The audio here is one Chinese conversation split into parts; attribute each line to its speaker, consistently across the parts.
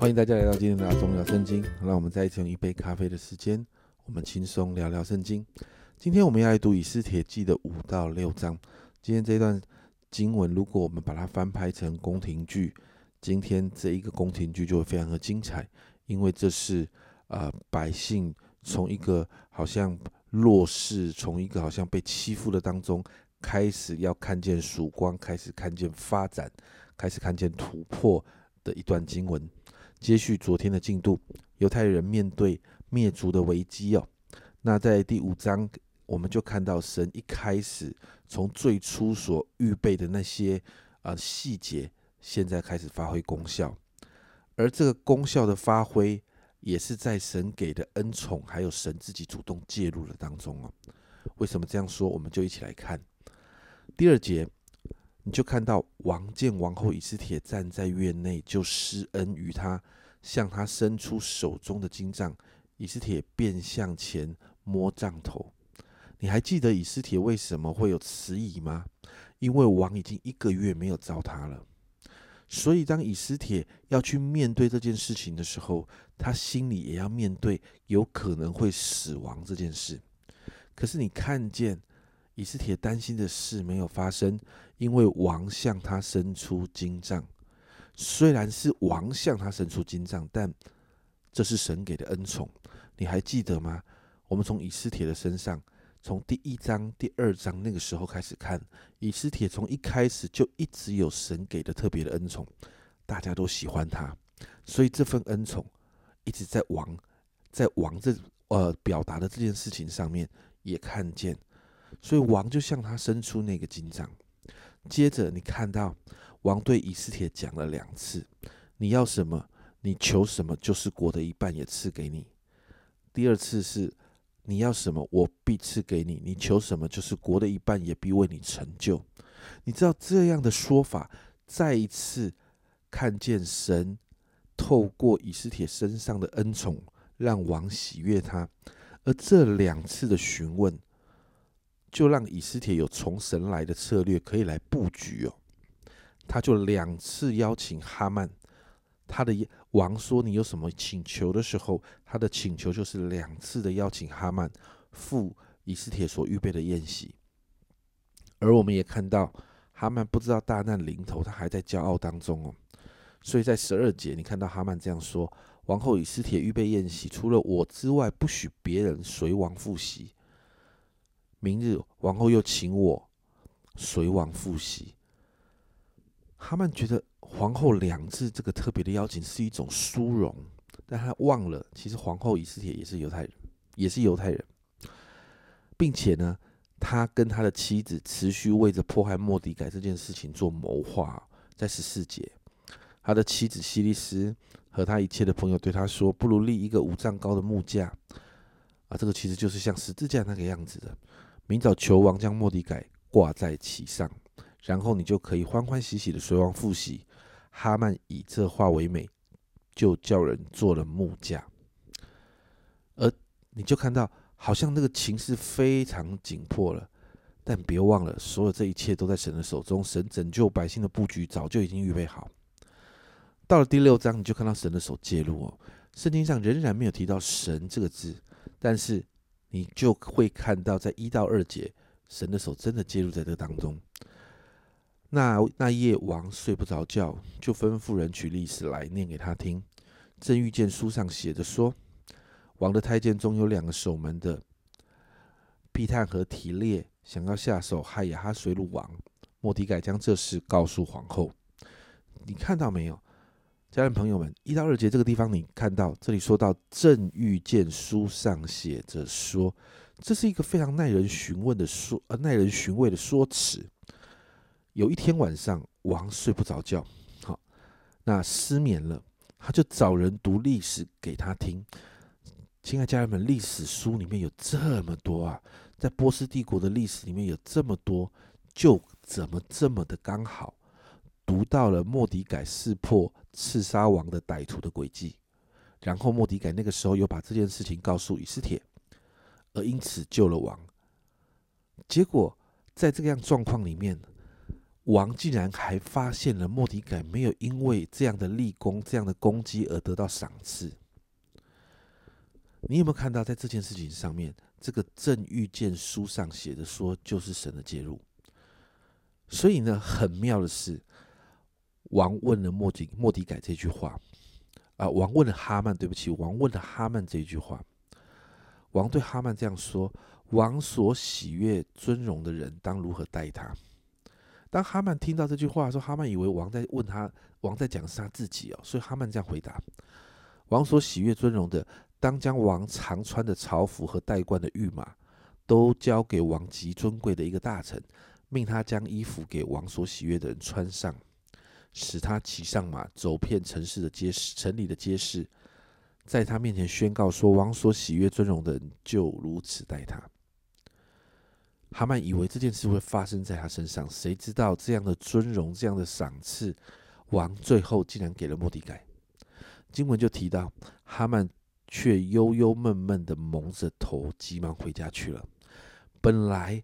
Speaker 1: 欢迎大家来到今天的阿忠聊圣经。让我们再一次用一杯咖啡的时间，我们轻松聊聊圣经。今天我们要来读以斯帖记的五到六章。今天这段经文，如果我们把它翻拍成宫廷剧，今天这一个宫廷剧就会非常的精彩，因为这是呃百姓从一个好像弱势，从一个好像被欺负的当中，开始要看见曙光，开始看见发展，开始看见突破的一段经文。接续昨天的进度，犹太人面对灭族的危机哦。那在第五章，我们就看到神一开始从最初所预备的那些啊细节，现在开始发挥功效。而这个功效的发挥，也是在神给的恩宠，还有神自己主动介入的当中哦。为什么这样说？我们就一起来看第二节。你就看到王见王后以斯帖站在院内，就施恩于他，向他伸出手中的金杖。以斯帖便向前摸杖头。你还记得以斯帖为什么会有迟疑吗？因为王已经一个月没有召他了。所以当以斯帖要去面对这件事情的时候，他心里也要面对有可能会死亡这件事。可是你看见。以斯帖担心的事没有发生，因为王向他伸出金杖。虽然是王向他伸出金杖，但这是神给的恩宠。你还记得吗？我们从以斯帖的身上，从第一章、第二章那个时候开始看，以斯帖从一开始就一直有神给的特别的恩宠，大家都喜欢他，所以这份恩宠一直在王在王这呃表达的这件事情上面也看见。所以王就向他伸出那个金杖，接着你看到王对以斯帖讲了两次：“你要什么，你求什么，就是国的一半也赐给你。”第二次是：“你要什么，我必赐给你；你求什么，就是国的一半也必为你成就。”你知道这样的说法，再一次看见神透过以斯帖身上的恩宠，让王喜悦他，而这两次的询问。就让以斯帖有从神来的策略可以来布局哦，他就两次邀请哈曼，他的王说你有什么请求的时候，他的请求就是两次的邀请哈曼赴以斯帖所预备的宴席。而我们也看到哈曼不知道大难临头，他还在骄傲当中哦，所以在十二节你看到哈曼这样说：王后以斯帖预备宴席，除了我之外，不许别人随王复席。明日王后又请我随王复习。他们觉得皇后两次这个特别的邀请是一种殊荣，但他忘了，其实皇后以斯帖也是犹太人，也是犹太人，并且呢，他跟他的妻子持续为着迫害莫迪改这件事情做谋划。在十四节，他的妻子希利斯和他一切的朋友对他说：“不如立一个五丈高的木架。”啊，这个其实就是像十字架那个样子的。明早求王将莫迪改挂在其上，然后你就可以欢欢喜喜的随王复习。哈曼以这话为美，就叫人做了木架。而你就看到，好像那个情势非常紧迫了。但别忘了，所有这一切都在神的手中。神拯救百姓的布局早就已经预备好。到了第六章，你就看到神的手介入哦。圣经上仍然没有提到“神”这个字，但是。你就会看到，在一到二节，神的手真的介入在这当中。那那夜王睡不着觉，就吩咐人取历史来念给他听。正遇见书上写着说，王的太监中有两个守门的，毕探和提列想要下手害亚哈水鲁王。莫迪改将这事告诉皇后。你看到没有？家人朋友们，一到二节这个地方，你看到这里说到正遇见书上写着说，这是一个非常耐人寻问的说，呃，耐人寻味的说辞。有一天晚上，王睡不着觉，好，那失眠了，他就找人读历史给他听。亲爱家人们，历史书里面有这么多啊，在波斯帝国的历史里面有这么多，就怎么这么的刚好？读到了莫迪改识破刺杀王的歹徒的诡计，然后莫迪改那个时候又把这件事情告诉以斯帖，而因此救了王。结果在这样状况里面，王竟然还发现了莫迪改没有因为这样的立功、这样的攻击而得到赏赐。你有没有看到，在这件事情上面，这个正遇见书上写的说，就是神的介入。所以呢，很妙的是，王问了莫迪莫迪改这句话，啊，王问了哈曼，对不起，王问了哈曼这句话。王对哈曼这样说：“王所喜悦尊荣的人，当如何待他？”当哈曼听到这句话的时候，哈曼以为王在问他，王在讲是他自己哦，所以哈曼这样回答：“王所喜悦尊荣的。”当将王常穿的朝服和戴冠的御马，都交给王极尊贵的一个大臣，命他将衣服给王所喜悦的人穿上，使他骑上马，走遍城市的街市、城里的街市，在他面前宣告说：“王所喜悦尊荣的人，就如此待他。”哈曼以为这件事会发生在他身上，谁知道这样的尊荣、这样的赏赐，王最后竟然给了莫迪改。经文就提到哈曼。却悠悠闷闷的蒙着头，急忙回家去了。本来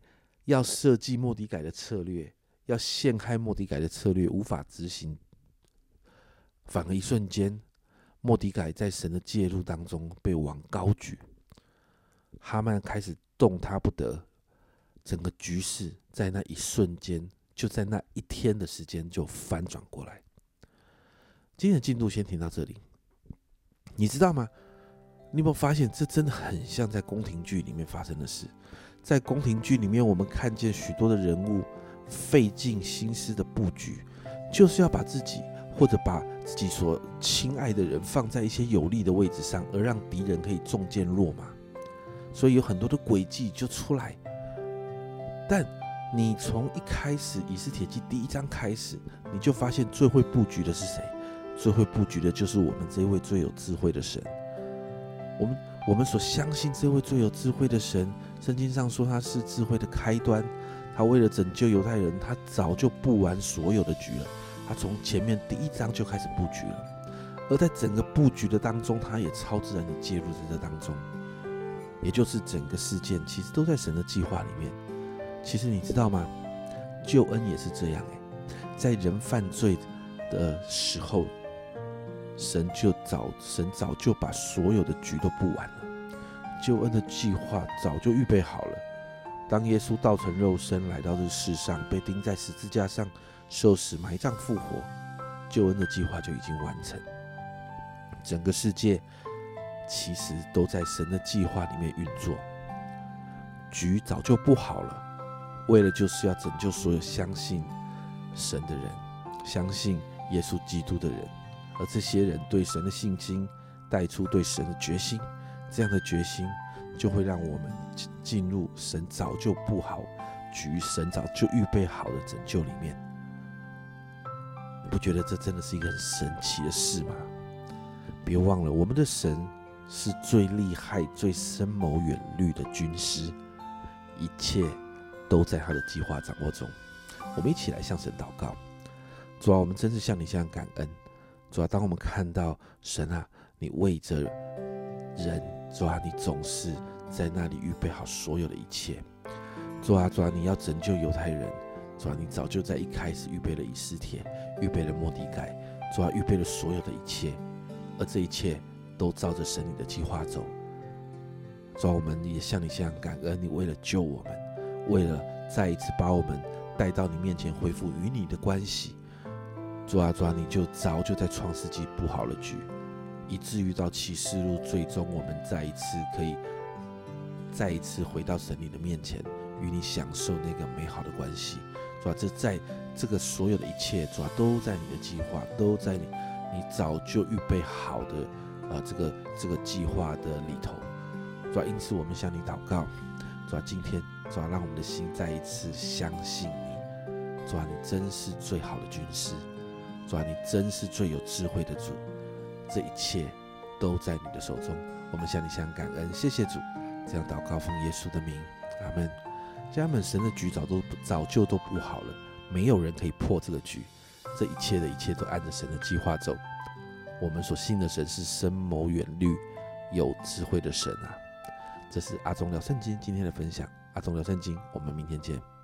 Speaker 1: 要设计莫迪改的策略，要陷开莫迪改的策略无法执行，反而一瞬间，莫迪改在神的介入当中被往高举。哈曼开始动他不得，整个局势在那一瞬间，就在那一天的时间就翻转过来。今天的进度先停到这里，你知道吗？你有没有发现，这真的很像在宫廷剧里面发生的事？在宫廷剧里面，我们看见许多的人物费尽心思的布局，就是要把自己或者把自己所亲爱的人放在一些有利的位置上，而让敌人可以中箭落马。所以有很多的诡计就出来。但你从一开始《以斯帖记》第一章开始，你就发现最会布局的是谁？最会布局的就是我们这位最有智慧的神。我们我们所相信这位最有智慧的神，圣经上说他是智慧的开端。他为了拯救犹太人，他早就布完所有的局了。他从前面第一章就开始布局了，而在整个布局的当中，他也超自然的介入在这当中。也就是整个事件其实都在神的计划里面。其实你知道吗？救恩也是这样诶，在人犯罪的时候。神就早，神早就把所有的局都布完了，救恩的计划早就预备好了。当耶稣道成肉身来到这世上，被钉在十字架上，受死、埋葬、复活，救恩的计划就已经完成。整个世界其实都在神的计划里面运作，局早就布好了，为了就是要拯救所有相信神的人，相信耶稣基督的人。而这些人对神的信心，带出对神的决心，这样的决心就会让我们进入神早就布好局、神早就预备好的拯救里面。你不觉得这真的是一个很神奇的事吗？别忘了，我们的神是最厉害、最深谋远虑的军师，一切都在他的计划掌握中。我们一起来向神祷告，主啊，我们真是向你这样感恩。主啊，当我们看到神啊，你为着人，主啊，你总是在那里预备好所有的一切。主啊，主啊，你要拯救犹太人，主啊，你早就在一开始预备了以斯帖，预备了莫迪盖，主啊，预备了所有的一切，而这一切都照着神你的计划走。主啊，我们也向你向感恩，你为了救我们，为了再一次把我们带到你面前，恢复与你的关系。主啊，主啊，你就早就在创世纪布好了局，以至于到启示录，最终我们再一次可以再一次回到神你的面前，与你享受那个美好的关系。主啊，这在这个所有的一切，主啊，都在你的计划，都在你你早就预备好的啊，这个这个计划的里头。主啊，因此我们向你祷告，主啊，今天主啊，让我们的心再一次相信你。主啊，你真是最好的军师。主啊，你真是最有智慧的主，这一切都在你的手中。我们向你向感恩，谢谢主。这样祷告奉耶稣的名，阿门。家们，神的局早都早就都布好了，没有人可以破这个局。这一切的一切都按着神的计划走。我们所信的神是深谋远虑、有智慧的神啊。这是阿忠聊圣经今天的分享。阿忠聊圣经，我们明天见。